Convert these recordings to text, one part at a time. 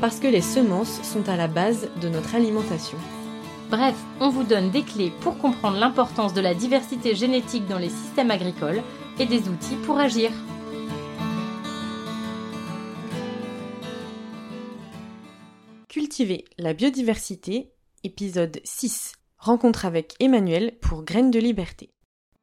parce que les semences sont à la base de notre alimentation. Bref, on vous donne des clés pour comprendre l'importance de la diversité génétique dans les systèmes agricoles et des outils pour agir. Cultiver la biodiversité, épisode 6. Rencontre avec Emmanuel pour Graines de Liberté.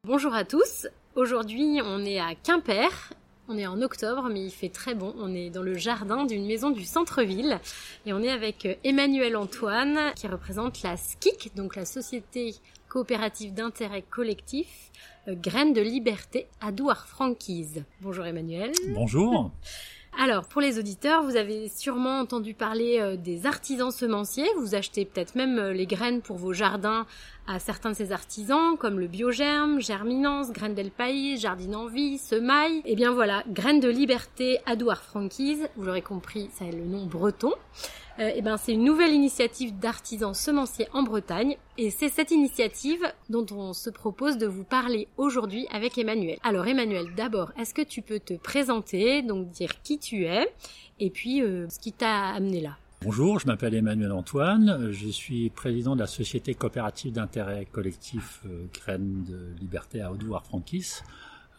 Bonjour à tous, aujourd'hui on est à Quimper on est en octobre, mais il fait très bon. On est dans le jardin d'une maison du centre-ville et on est avec euh, Emmanuel Antoine qui représente la SKIC, donc la Société coopérative d'intérêt collectif euh, Graines de Liberté à Douar-Franquise. Bonjour Emmanuel. Bonjour. Alors, pour les auditeurs, vous avez sûrement entendu parler euh, des artisans semenciers. Vous achetez peut-être même les graines pour vos jardins à certains de ces artisans, comme le Biogerme, Germinance, Graines del Pays, Jardine en Vie, Semaille. Et eh bien voilà, Graines de Liberté, Adouard Franquise, vous l'aurez compris, ça est le nom breton. Euh, eh ben, c'est une nouvelle initiative d'artisans semenciers en Bretagne et c'est cette initiative dont on se propose de vous parler aujourd'hui avec Emmanuel. Alors Emmanuel, d'abord, est-ce que tu peux te présenter, donc dire qui tu es et puis euh, ce qui t'a amené là? Bonjour, je m'appelle Emmanuel Antoine, je suis président de la société coopérative d'intérêt collectif euh, Graines de Liberté à Audouard-Franquis.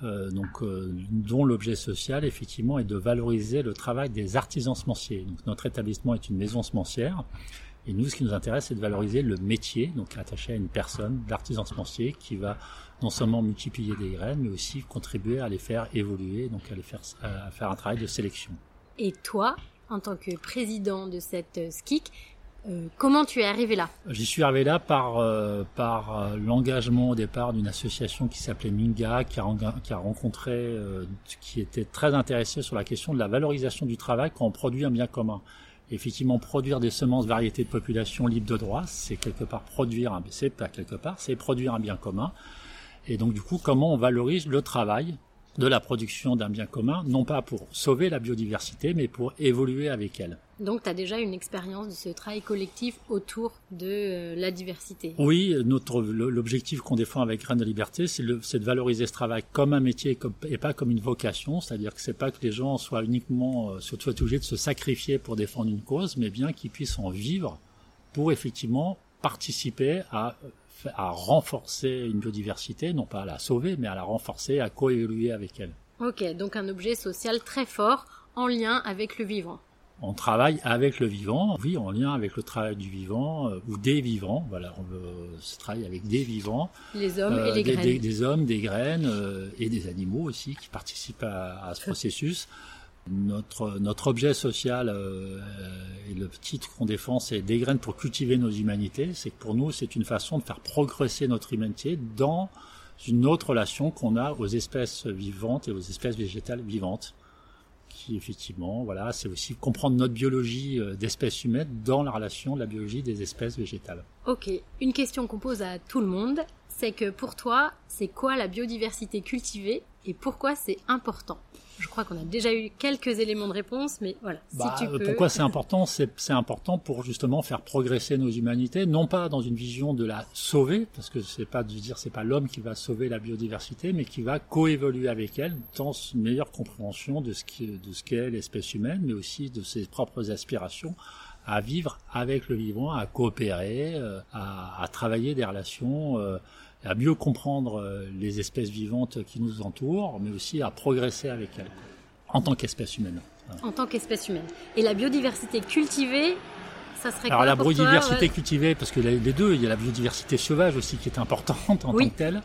Euh, donc, euh, dont l'objet social effectivement est de valoriser le travail des artisans semenciers. Notre établissement est une maison semencière. Et nous, ce qui nous intéresse, c'est de valoriser le métier, donc attaché à une personne d'artisan semencier qui va non seulement multiplier des graines, mais aussi contribuer à les faire évoluer, donc à les faire, à faire un travail de sélection. Et toi, en tant que président de cette SKIC, euh, comment tu es arrivé là? J'y suis arrivé là par, euh, par euh, l'engagement au départ d'une association qui s'appelait Minga, qui a, qui a rencontré, qui était très intéressée sur la question de la valorisation du travail quand on produit un bien commun. effectivement, produire des semences variétés de population libre de droit, c'est quelque part produire un, c'est pas quelque part, c'est produire un bien commun. Et donc du coup, comment on valorise le travail de la production d'un bien commun, non pas pour sauver la biodiversité, mais pour évoluer avec elle. Donc tu as déjà une expérience de ce travail collectif autour de euh, la diversité. Oui, notre l'objectif qu'on défend avec Graines de Liberté, c'est de valoriser ce travail comme un métier et pas comme une vocation, c'est-à-dire que c'est pas que les gens soient uniquement euh, soient obligés de se sacrifier pour défendre une cause, mais bien qu'ils puissent en vivre pour effectivement participer à à renforcer une biodiversité, non pas à la sauver, mais à la renforcer, à coévoluer avec elle. Ok, donc un objet social très fort en lien avec le vivant. On travaille avec le vivant, oui, en lien avec le travail du vivant euh, ou des vivants. Voilà, on veut travailler avec des vivants. Les hommes et les des, graines. Des, hommes, des graines euh, et des animaux aussi qui participent à, à ce processus. Notre, objet social euh, et le titre qu'on défend, c'est des graines pour cultiver nos humanités. C'est que pour nous, c'est une façon de faire progresser notre humanité dans une autre relation qu'on a aux espèces vivantes et aux espèces végétales vivantes. Qui effectivement, voilà, c'est aussi comprendre notre biologie euh, d'espèces humaines dans la relation de la biologie des espèces végétales. Ok, une question qu'on pose à tout le monde, c'est que pour toi, c'est quoi la biodiversité cultivée et pourquoi c'est important je crois qu'on a déjà eu quelques éléments de réponse, mais voilà. si bah, tu peux... Pourquoi c'est important C'est important pour justement faire progresser nos humanités, non pas dans une vision de la sauver, parce que c'est pas de dire c'est pas l'homme qui va sauver la biodiversité, mais qui va coévoluer avec elle dans une meilleure compréhension de ce qui, de ce qu'est l'espèce humaine, mais aussi de ses propres aspirations à vivre avec le vivant, à coopérer, euh, à, à travailler des relations. Euh, à mieux comprendre euh, les espèces vivantes qui nous entourent, mais aussi à progresser avec elles, en tant qu'espèce humaine. En tant qu'espèce humaine. Et la biodiversité cultivée, ça serait Alors quoi la pour biodiversité toi cultivée, parce que les deux, il y a la biodiversité sauvage aussi qui est importante en tant que telle.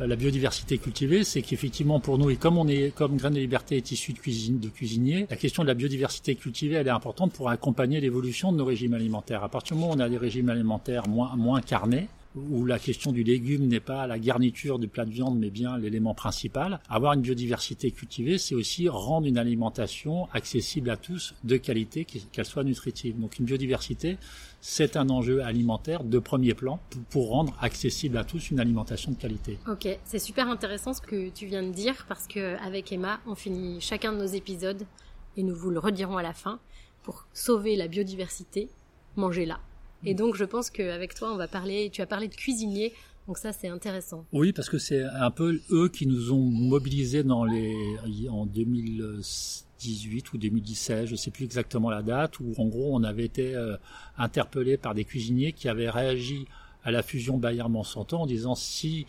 Euh, la biodiversité cultivée, c'est qu'effectivement pour nous, et comme on est, comme Graines de Liberté est issu de cuisine, de cuisiniers, la question de la biodiversité cultivée, elle est importante pour accompagner l'évolution de nos régimes alimentaires. À partir du moment où on a des régimes alimentaires moins, moins carnés, où la question du légume n'est pas la garniture du plat de viande, mais bien l'élément principal. Avoir une biodiversité cultivée, c'est aussi rendre une alimentation accessible à tous, de qualité, qu'elle soit nutritive. Donc une biodiversité, c'est un enjeu alimentaire de premier plan pour rendre accessible à tous une alimentation de qualité. Ok, c'est super intéressant ce que tu viens de dire parce que avec Emma, on finit chacun de nos épisodes et nous vous le redirons à la fin pour sauver la biodiversité, mangez-la. Et donc je pense qu'avec toi, on va parler, tu as parlé de cuisiniers, donc ça c'est intéressant. Oui, parce que c'est un peu eux qui nous ont mobilisés dans les en 2018 ou 2017, je ne sais plus exactement la date, où en gros on avait été euh, interpellé par des cuisiniers qui avaient réagi à la fusion Bayer-Monsanto en disant si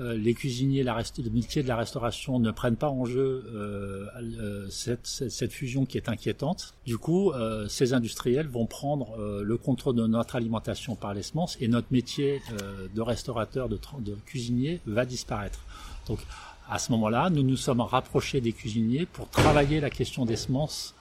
les cuisiniers, le métier de la restauration ne prennent pas en jeu euh, euh cette, fusion qui est inquiétante. Du coup, euh, ces industriels vont prendre le contrôle de notre alimentation par les semences et notre métier de restaurateur, de, cuisinier va disparaître. Donc, à ce moment-là, nous nous sommes rapprochés des cuisiniers pour travailler la question des semences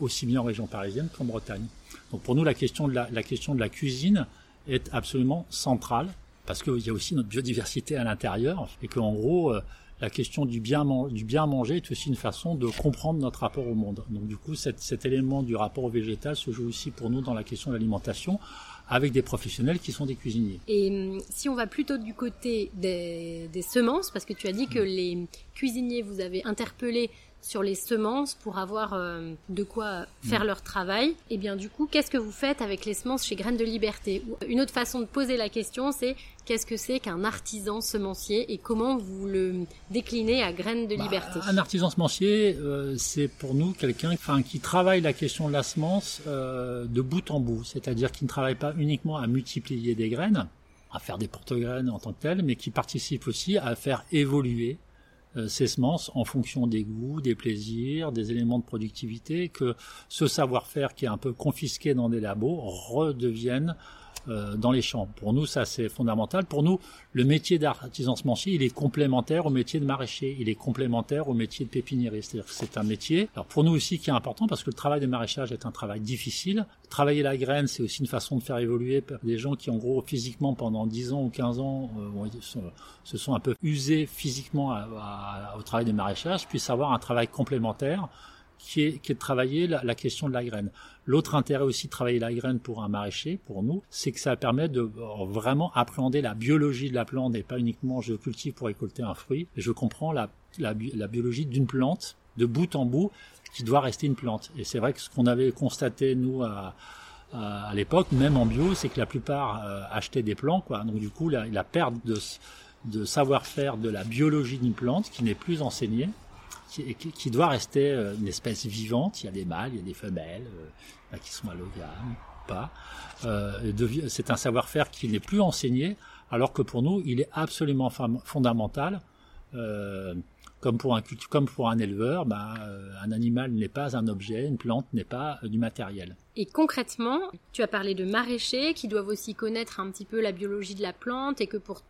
aussi bien en région parisienne qu'en Bretagne. Donc, pour nous, la question de la cuisine est absolument centrale parce qu'il y a aussi notre biodiversité à l'intérieur et qu'en gros, euh, la question du bien, du bien manger est aussi une façon de comprendre notre rapport au monde. Donc du coup, cet, cet élément du rapport au végétal se joue aussi pour nous dans la question de l'alimentation avec des professionnels qui sont des cuisiniers. Et hum, si on va plutôt du côté des, des semences, parce que tu as dit que les cuisiniers vous avez interpellé sur les semences pour avoir euh, de quoi faire mm. leur travail. Et bien du coup, qu'est-ce que vous faites avec les semences chez Graines de Liberté Une autre façon de poser la question, c'est qu'est-ce que c'est qu'un artisan semencier et comment vous le déclinez à Graines de bah, Liberté? Un artisan semencier, euh, c'est pour nous quelqu'un qui travaille la question de la semence euh, de bout en bout, c'est-à-dire qui ne travaille pas uniquement à multiplier des graines, à faire des porte-graines en tant que telles, mais qui participe aussi à faire évoluer euh, ces semences en fonction des goûts, des plaisirs, des éléments de productivité, que ce savoir-faire qui est un peu confisqué dans des labos redevienne euh, dans les champs. Pour nous, ça c'est fondamental. Pour nous, le métier d'artisan semencier, il est complémentaire au métier de maraîcher, il est complémentaire au métier de pépiniériste. C'est-à-dire que c'est un métier, alors pour nous aussi qui est important parce que le travail de maraîchage est un travail difficile. Travailler la graine, c'est aussi une façon de faire évoluer des gens qui en gros physiquement pendant 10 ans ou 15 ans euh, se sont un peu usés physiquement au travail de maraîchage, puissent avoir un travail complémentaire qui est, qui est de travailler la, question de la graine. L'autre intérêt aussi de travailler la graine pour un maraîcher, pour nous, c'est que ça permet de euh, vraiment appréhender la biologie de la plante et pas uniquement je cultive pour récolter un fruit. Je comprends la, la, biologie d'une plante de bout en bout qui doit rester une plante. Et c'est vrai que ce qu'on avait constaté, nous, à, à, l'époque, même en bio, c'est que la plupart euh, achetaient des plants, quoi. Donc du coup, la, la perte de, de savoir-faire de la biologie d'une plante qui n'est plus enseignée qui, doit rester euh, une espèce vivante. Il y a des mâles, il y a des femelles euh, qui sont allogames, pas. Euh, c'est un savoir-faire qui n'est plus enseigné, alors que pour nous, il est absolument fondamental. Comme pour un éleveur, bah, un animal n'est pas un objet, une plante n'est pas du matériel. Et concrètement, tu as parlé de maraîchers qui doivent aussi connaître un petit peu la biologie de la plante et que pour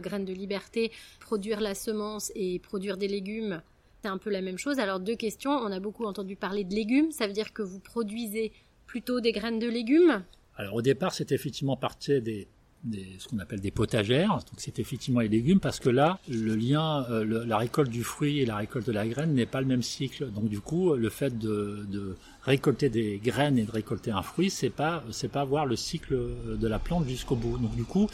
graines de liberté, produire la semence et produire des légumes, c'est un peu la même chose. Alors deux questions. On a beaucoup entendu parler de légumes. Ça veut dire que vous produisez plutôt des graines de légumes? Alors au départ, c'était effectivement parti des, ce qu'on appelle des potagères. Donc c'est effectivement les légumes parce que là, le lien, euh, la récolte du fruit et la récolte de la graine n'est pas le même cycle. Donc du coup, le fait de, de récolter des graines et de récolter un fruit, c'est pas c'est pas voir le cycle de la plante jusqu'au bout. Donc du coup,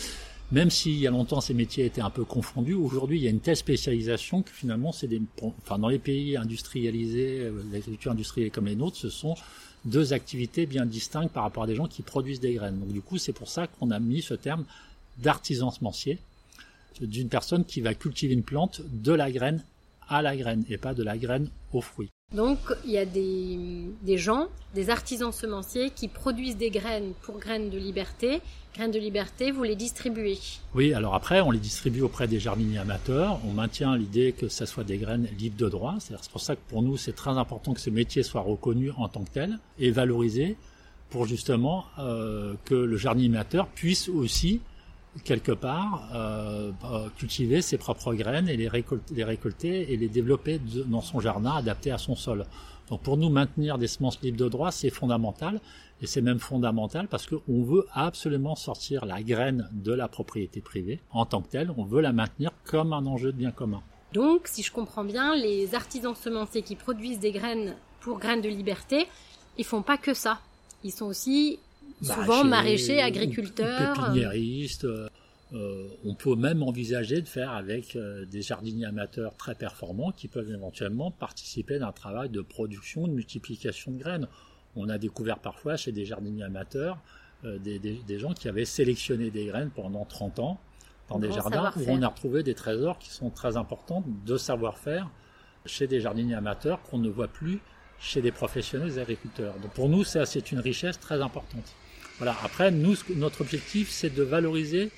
même s'il y a longtemps ces métiers étaient un peu confondus, aujourd'hui il y a une telle spécialisation que finalement c'est des, enfin dans les pays industrialisés, euh, l'agriculture industrielle comme les nôtres, ce sont deux activités bien distinctes par rapport à des gens qui produisent des graines. Donc du coup c'est pour ça qu'on a mis ce terme d'artisan semencier, d'une personne qui va cultiver une plante de la graine à la graine et pas de la graine au fruit. Donc il y a des, gens, des artisans semenciers qui produisent des graines pour graines de liberté. Graines de liberté, vous les distribuez Oui, alors après on les distribue auprès des jardiniers amateurs. On maintient l'idée que ça soit des graines libres de droit. C'est pour ça que pour nous c'est très important que ce métier soit reconnu en tant que tel et valorisé pour justement euh, que le jardinier amateur puisse aussi quelque part euh, euh, cultiver ses propres graines et les récolter, les récolter et les développer dans son jardin adapté à son sol. Donc pour nous, maintenir des semences libres de droit, c'est fondamental. Et c'est même fondamental parce qu'on veut absolument sortir la graine de la propriété privée en tant que telle. On veut la maintenir comme un enjeu de bien commun. Donc, si je comprends bien, les artisans semenciers qui produisent des graines pour graines de liberté, ils font pas que ça. Ils sont aussi souvent maraîchers, agriculteurs. Pépiniéristes. Euh, euh, on peut même envisager de faire avec euh, des jardiniers amateurs très performants qui peuvent éventuellement participer d'un travail de production, de multiplication de graines. On a découvert parfois chez des jardiniers amateurs des, des, gens qui avaient sélectionné des graines pendant 30 ans dans des jardins où on a retrouvé des trésors qui sont très importants de savoir-faire chez des jardiniers amateurs qu'on ne voit plus chez des professionnels agriculteurs. Donc pour nous, c'est une richesse très importante. Voilà. Après, nous, notre objectif, c'est de valoriser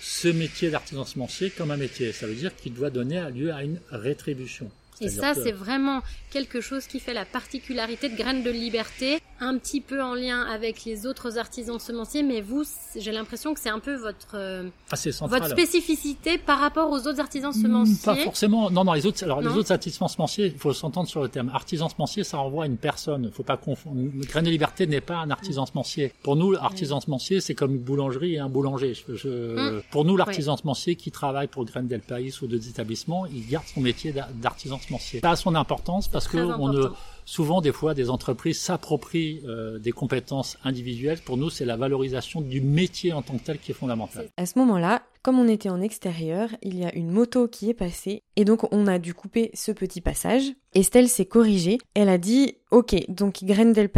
ce métier d'artisan semencier comme un métier. Ça veut dire qu'il doit donner lieu à une rétribution. Et ça, c'est vraiment quelque chose qui fait la particularité de Graines de Liberté, un petit peu en lien avec les autres artisans semenciers, mais vous, j'ai l'impression que c'est un peu votre, euh, ah, votre spécificité par rapport aux autres artisans hmm, semenciers. Pas forcément. Non, non, les autres, alors les autres artisans semenciers, il faut s'entendre sur le terme. Artisan semencier, ça renvoie à une personne. Faut pas confondre. Graines de Liberté n'est pas un artisan semencier. Pour nous, l'artisan semencier, c'est comme une boulangerie et un boulanger. Je, hmm. Pour nous, l'artisan semencier qui travaille pour Graines del País ou d'autres établissements, il garde son métier d'artisan semencier. Ça a son importance parce que on ne, souvent, des fois, des entreprises s'approprient euh, des compétences individuelles. Pour nous, c'est la valorisation du métier en tant que tel qui est fondamentale. À ce moment-là, comme on était en extérieur, il y a une moto qui est passée et donc on a dû couper ce petit passage. Estelle s'est corrigée. Elle a dit Ok, donc Graines del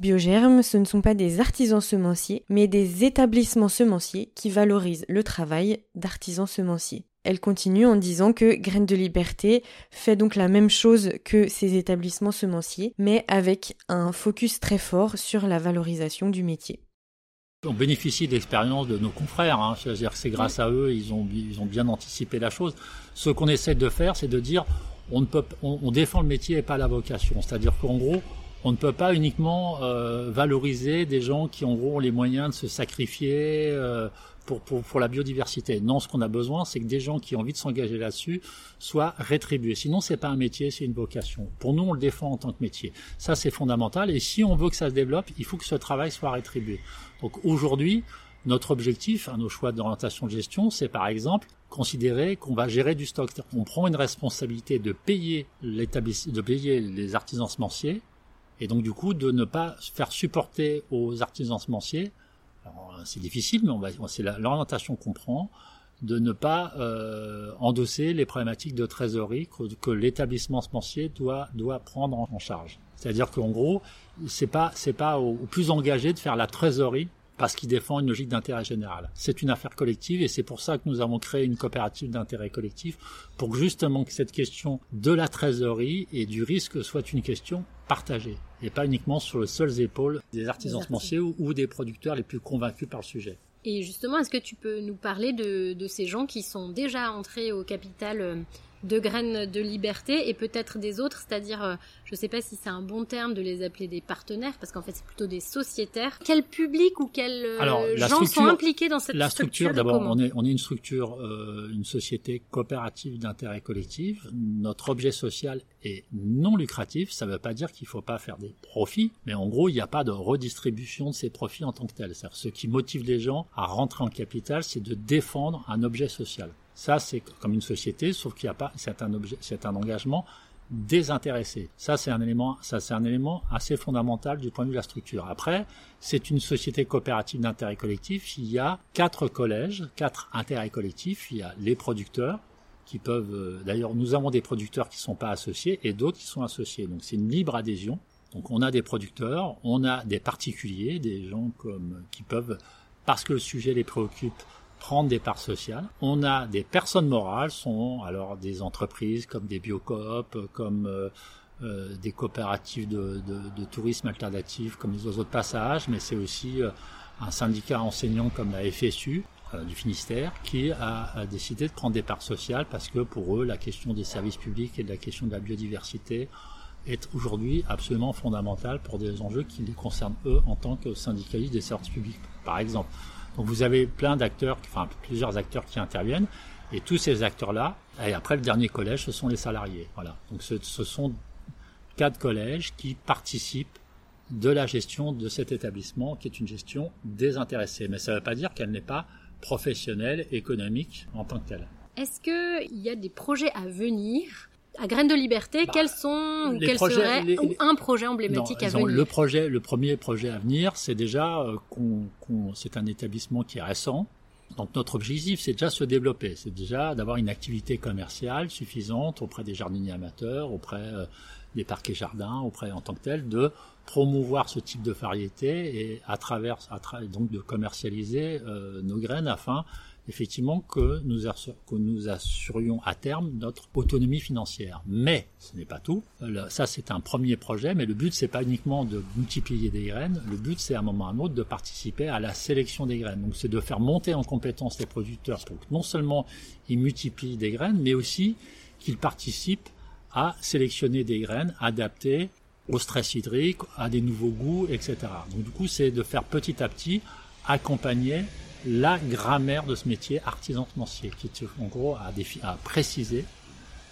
Biogerme, ce ne sont pas des artisans semenciers, mais des établissements semenciers qui valorisent le travail d'artisans semenciers. Elle continue en disant que Graines de Liberté fait donc la même chose que ces établissements semenciers, mais avec un focus très fort sur la valorisation du métier. On bénéficie de l'expérience de nos confrères, hein. c'est-à-dire que c'est grâce à eux, ils ont, bien anticipé la chose. Ce qu'on essaie de faire, c'est de dire, on, défend le métier et pas la vocation. C'est-à-dire qu'en gros, on ne peut pas uniquement euh, valoriser des gens qui en gros ont les moyens de se sacrifier, euh, pour, pour, pour, la biodiversité. Non, ce qu'on a besoin, c'est que des gens qui ont envie de s'engager là-dessus soient rétribués. Sinon, c'est pas un métier, c'est une vocation. Pour nous, on le défend en tant que métier. Ça, c'est fondamental. Et si on veut que ça se développe, il faut que ce travail soit rétribué. Donc aujourd'hui, notre objectif, nos choix d'orientation de gestion, c'est par exemple considérer qu'on va gérer du stock. On prend une responsabilité de payer de payer les artisans semenciers, et donc du coup de ne pas faire supporter aux artisans semenciers c'est difficile, mais c'est l'orientation qu'on prend de ne pas euh, endosser les problématiques de trésorerie que, l'établissement semencier doit doit prendre en, charge. C'est-à-dire qu'en gros, c'est pas pas au, plus engagé de faire la trésorerie parce qu'il défend une logique d'intérêt général. C'est une affaire collective et c'est pour ça que nous avons créé une coopérative d'intérêt collectif pour justement que cette question de la trésorerie et du risque soit une question partagée et pas uniquement sur les seules épaules des artisans semenciers ou, des producteurs les plus convaincus par le sujet. Et justement, est-ce que tu peux nous parler de, de, ces gens qui sont déjà entrés au capital euh, de graines de liberté et peut-être des autres, c'est-à-dire, euh, je ne sais pas si c'est un bon terme de les appeler des partenaires, parce qu'en fait c'est plutôt des sociétaires. Quel public ou quels euh, gens sont impliqués dans cette la structure, D'abord, on est, on est une structure, euh, une société coopérative d'intérêt collectif. Notre objet social est non lucratif. Ça ne veut pas dire qu'il ne faut pas faire des profits, mais en gros, il n'y a pas de redistribution de ces profits en tant que tel. C'est-à-dire, ce qui motive les gens à rentrer en capital, c'est de défendre un objet social. Ça, c'est comme une société, sauf qu'il n'y a pas, c'est un objet, c'est un engagement désintéressé. Ça, c'est un élément, ça, c'est un élément assez fondamental du point de vue de la structure. Après, c'est une société coopérative d'intérêt collectif. Il y a quatre collèges, quatre intérêts collectifs. Il y a les producteurs, qui peuvent, euh, d'ailleurs, nous avons des producteurs qui ne sont pas associés et d'autres qui sont associés. Donc, c'est une libre adhésion. Donc, on a des producteurs, on a des particuliers, des gens comme, qui peuvent, parce que le sujet les préoccupe, prendre des parts sociales. On a des personnes morales, sont alors des entreprises comme des biocoop, comme euh, euh, des coopératives de, tourisme alternatif comme les oiseaux de passage, mais c'est aussi euh, un syndicat enseignant comme la FSU du Finistère qui a, décidé de prendre des parts sociales parce que pour eux la question des services publics et de la question de la biodiversité est aujourd'hui absolument fondamentale pour des enjeux qui les concernent eux en tant que syndicalistes des services publics par exemple. Donc vous avez plein d'acteurs, enfin plusieurs acteurs qui interviennent, et tous ces acteurs-là, et après le dernier collège, ce sont les salariés. Voilà. Donc ce, ce sont quatre collèges qui participent de la gestion de cet établissement, qui est une gestion désintéressée. Mais ça ne veut pas dire qu'elle n'est pas professionnelle, économique en tant que telle. Est-ce qu'il y a des projets à venir à Graines de Liberté, bah, quels sont ou quels seraient ou un projet emblématique à venir Le projet, le premier projet à venir, c'est déjà euh, qu'on, c'est un établissement qui est récent. Donc notre objectif, c'est déjà se développer, c'est déjà d'avoir une activité commerciale suffisante auprès des jardiniers amateurs, auprès euh, des parquets jardins, auprès en tant que tel, de promouvoir ce type de variété et à travers, à donc de commercialiser euh, nos graines afin effectivement que nous, que nous assurions à terme notre autonomie financière. Mais ce n'est pas tout. Ça, c'est un premier projet, mais le but, c'est pas uniquement de multiplier des graines. Le but, c'est à un moment ou à un autre de participer à la sélection des graines. Donc, c'est de faire monter en compétence les producteurs pour que non seulement ils multiplient des graines, mais aussi qu'ils participent à sélectionner des graines adaptées au stress hydrique, à des nouveaux goûts, etc. Donc du coup, c'est de faire petit à petit accompagner la grammaire de ce métier artisan semencier, qui en gros à, à préciser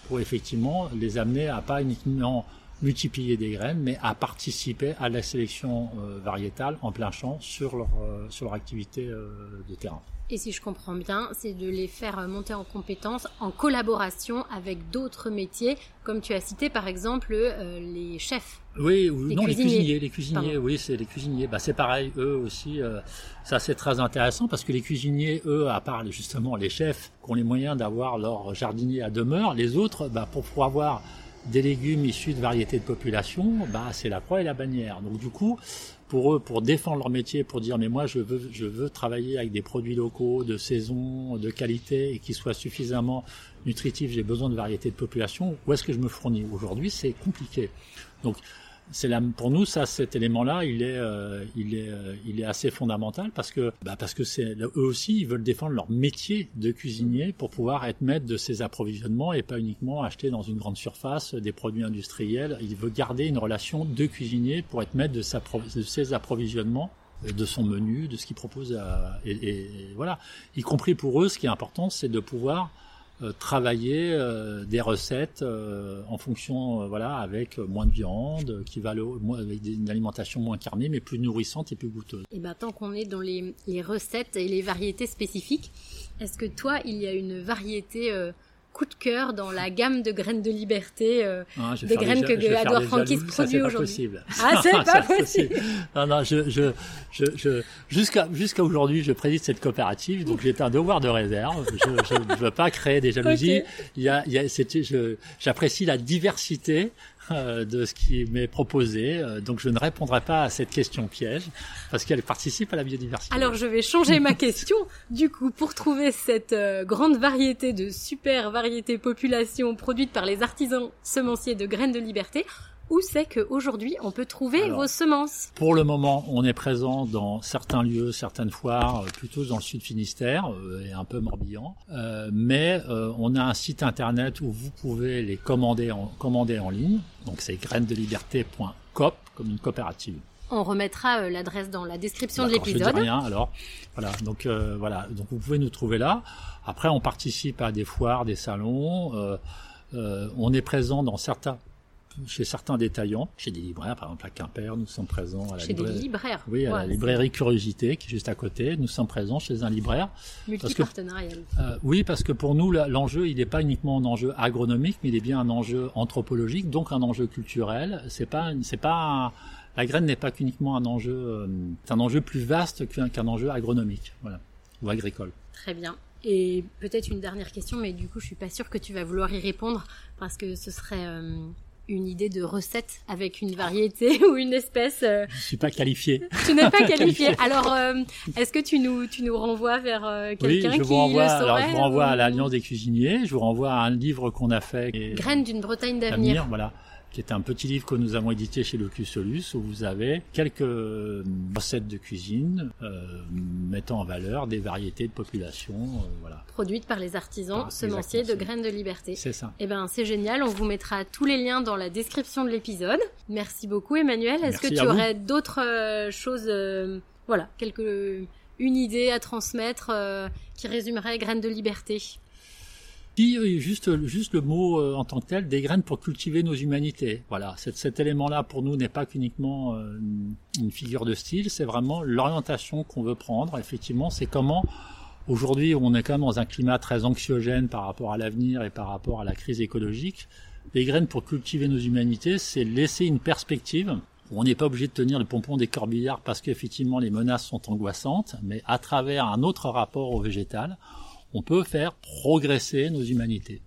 pour effectivement les amener à pas uniquement multiplier des graines, mais à participer à la sélection euh, variétale en plein champ sur leur, euh, sur leur activité euh, de terrain. Et si je comprends bien, c'est de les faire monter en compétences en collaboration avec d'autres métiers, comme tu as cité par exemple les chefs. Oui, ou non, les cuisiniers, les cuisiniers, oui, c'est les cuisiniers. Bah, c'est pareil, eux aussi. ça, c'est très intéressant parce que les cuisiniers, eux, à part justement les chefs qui ont les moyens d'avoir leur jardinier à demeure, les autres, bah, pour pouvoir avoir des légumes issus de variétés de population, bah, c'est la croix et la bannière. Donc du coup, pour eux, pour défendre leur métier, pour dire mais moi je veux, je veux travailler avec des produits locaux, de saison, de qualité et qui soient suffisamment nutritifs, j'ai besoin de variétés de population, où est-ce que je me fournis? Aujourd'hui, c'est compliqué. Donc c'est pour nous ça cet élément-là il est euh, il est euh, il est assez fondamental parce que bah parce que c'est eux aussi ils veulent défendre leur métier de cuisinier pour pouvoir être maître de ces approvisionnements et pas uniquement acheter dans une grande surface des produits industriels il veut garder une relation de cuisinier pour être maître de, ses approvisionnements de son menu, de ce qu'il propose à, et, voilà. Y compris pour eux, ce qui est important, c'est de pouvoir euh, travailler euh, des recettes euh, en fonction, voilà, avec moins de viande, qui va avec une alimentation moins carnée, mais plus nourrissante et plus goûteuse. Et ben tant qu'on est dans les, les, recettes et les variétés spécifiques, est-ce que toi, il y a une variété coup de cœur dans la gamme de graines de liberté, euh, ah, des graines que Edouard Frankis produit aujourd'hui. Ah, c'est pas possible. non, non, je, je, je, je jusqu'à jusqu'à aujourd'hui, je préside cette coopérative, donc j'ai un devoir de réserve. Je ne veux pas créer des jalousies. Il y a, il y a, j'apprécie la diversité de ce qui m'est proposé. Euh, donc je ne répondrai pas à cette question piège parce qu'elle participe à la biodiversité. Alors je vais changer ma question. Du coup, pour trouver cette euh, grande variété de super variétés population produites par les artisans semenciers de graines de liberté, où c'est qu'aujourd'hui on peut trouver vos semences Pour le moment, on est présent dans certains lieux, certaines foires, euh, plutôt dans le sud Finistère euh, et un peu Morbihan. Euh, mais on a un site internet où vous pouvez les commander en, commander en ligne. Donc c'est grainesdeliberté.coop comme une coopérative. On remettra l'adresse dans la description de l'épisode. Je dis rien alors. Voilà, donc voilà, donc vous pouvez nous trouver là. Après, on participe à des foires, des salons. on est présent dans certains chez certains détaillants, chez des libraires, par exemple à Quimper, nous sommes présents à la chez librairie, des libraires. Oui, à la librairie Curiosité qui est juste à côté. Nous sommes présents chez un libraire. Multipartenarial. Euh, oui, parce que pour nous, l'enjeu, il n'est pas uniquement un enjeu agronomique, mais il est bien un enjeu anthropologique, donc un enjeu culturel. C'est pas, c'est pas la graine n'est pas qu'uniquement un enjeu, euh, c'est un enjeu plus vaste qu'un enjeu agronomique, voilà, ou agricole. Très bien. Et peut-être une dernière question, mais du coup, je suis pas sûre que tu vas vouloir y répondre parce que ce serait euh, une idée de recette avec une variété ou une espèce euh... Je suis pas qualifié. Tu n'es pas qualifié. Alors, euh, est-ce que tu nous tu nous renvoies vers euh, quelqu'un oui, vous renvoie, alors je vous renvoie à l'Alliance des cuisiniers. Je vous renvoie à un livre qu'on a fait. Graines d'une Bretagne d'avenir. Voilà qui est un petit livre que nous avons édité chez Locus Solus, où vous avez quelques euh, recettes de cuisine euh, mettant en valeur des variétés de population, euh, voilà. Produites par les artisans semenciers de graines de liberté. C'est ça. Eh ben, c'est génial. On vous mettra tous les liens dans la description de l'épisode. Merci beaucoup, Emmanuel. Est-ce que tu aurais d'autres choses, voilà, quelques, une idée à transmettre qui résumerait graines de liberté? Juste, le mot euh, en tant que tel, des graines pour cultiver nos humanités. Voilà, cet, élément-là pour nous n'est pas qu'uniquement euh, une figure de style, c'est vraiment l'orientation qu'on veut prendre. Effectivement, c'est comment aujourd'hui on est quand même dans un climat très anxiogène par rapport à l'avenir et par rapport à la crise écologique. Les graines pour cultiver nos humanités, c'est laisser une perspective on n'est pas obligé de tenir le pompon des corbillards parce qu'effectivement les menaces sont angoissantes, mais à travers un autre rapport au végétal, on peut faire progresser nos humanités.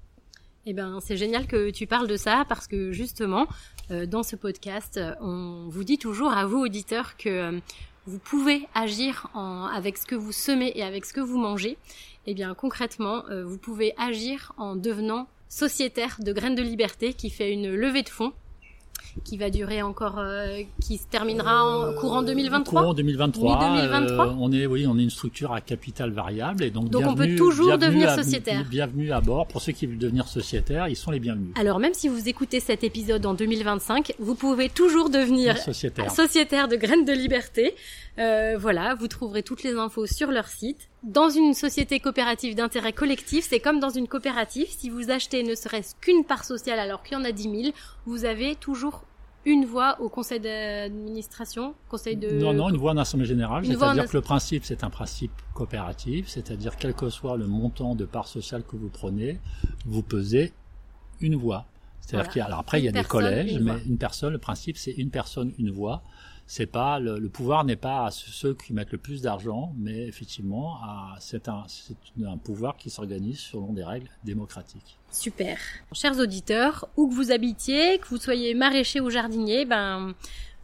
Eh ben, c'est génial que tu parles de ça parce que justement, euh, dans ce podcast, on vous dit toujours à vous auditeurs que euh, vous pouvez agir avec ce que vous semez et avec ce que vous mangez. Eh bien, concrètement, euh, vous pouvez agir en devenant sociétaire de Graines de Liberté qui fait une levée de fonds qui va durer encore, euh, qui se terminera en courant 2023. Courant 2023. 2023. Euh, on est, oui, on est une structure à capital variable et donc. Donc on peut toujours devenir sociétaire. Bienvenue à bord. Pour ceux qui veulent devenir sociétaires, ils sont les bienvenus. Alors même si vous écoutez cet épisode en 2025, vous pouvez toujours devenir sociétaire, sociétaire de graines de liberté. Euh, voilà, vous trouverez toutes les infos sur leur site. Dans une société coopérative d'intérêt collectif, c'est comme dans une coopérative. Si vous achetez ne serait-ce qu'une part sociale alors qu'il y en a 10 000, vous avez toujours une voix au conseil d'administration, conseil de... Non, non, une voix en assemblée générale. C'est-à-dire que le principe, c'est un principe coopératif, c'est-à-dire quel que soit le montant de part sociale que vous prenez, vous pesez une voix. C'est-à-dire qu'il y a, alors après, il y a des collèges, mais une personne, le principe, c'est une personne, une voix c'est pas le, pouvoir n'est pas à ceux qui mettent le plus d'argent, mais effectivement, c'est un, un pouvoir qui s'organise selon des règles démocratiques. Super. Chers auditeurs, où que vous habitiez, que vous soyez maraîcher ou jardinier, ben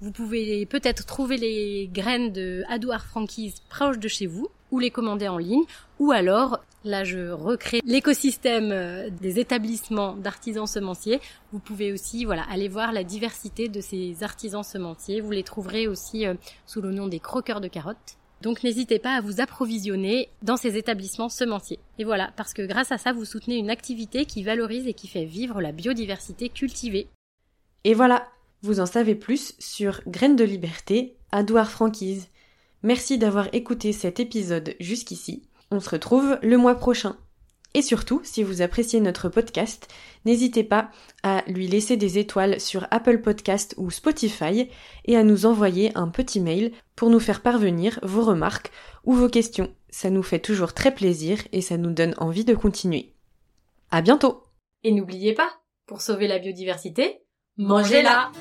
vous pouvez peut-être trouver les graines de Adouard Franquise proches de chez vous ou les commander en ligne ou alors là je recrée l'écosystème euh, des établissements d'artisans semenciers. Vous pouvez aussi voilà aller voir la diversité de ces artisans semenciers. Vous les trouverez aussi euh, sous le nom des croqueurs de carottes. Donc n'hésitez pas à vous approvisionner dans ces établissements semenciers. Et voilà, parce que grâce à ça, vous soutenez une activité qui valorise et qui fait vivre la biodiversité cultivée. Et voilà, vous en savez plus sur Graines de Liberté, Adouard Franquise. Merci d'avoir écouté cet épisode jusqu'ici. On se retrouve le mois prochain. Et surtout, si vous appréciez notre podcast, n'hésitez pas à lui laisser des étoiles sur Apple Podcast ou Spotify et à nous envoyer un petit mail pour nous faire parvenir vos remarques ou vos questions. Ça nous fait toujours très plaisir et ça nous donne envie de continuer. À bientôt! Et n'oubliez pas, pour sauver la biodiversité, Mangez-la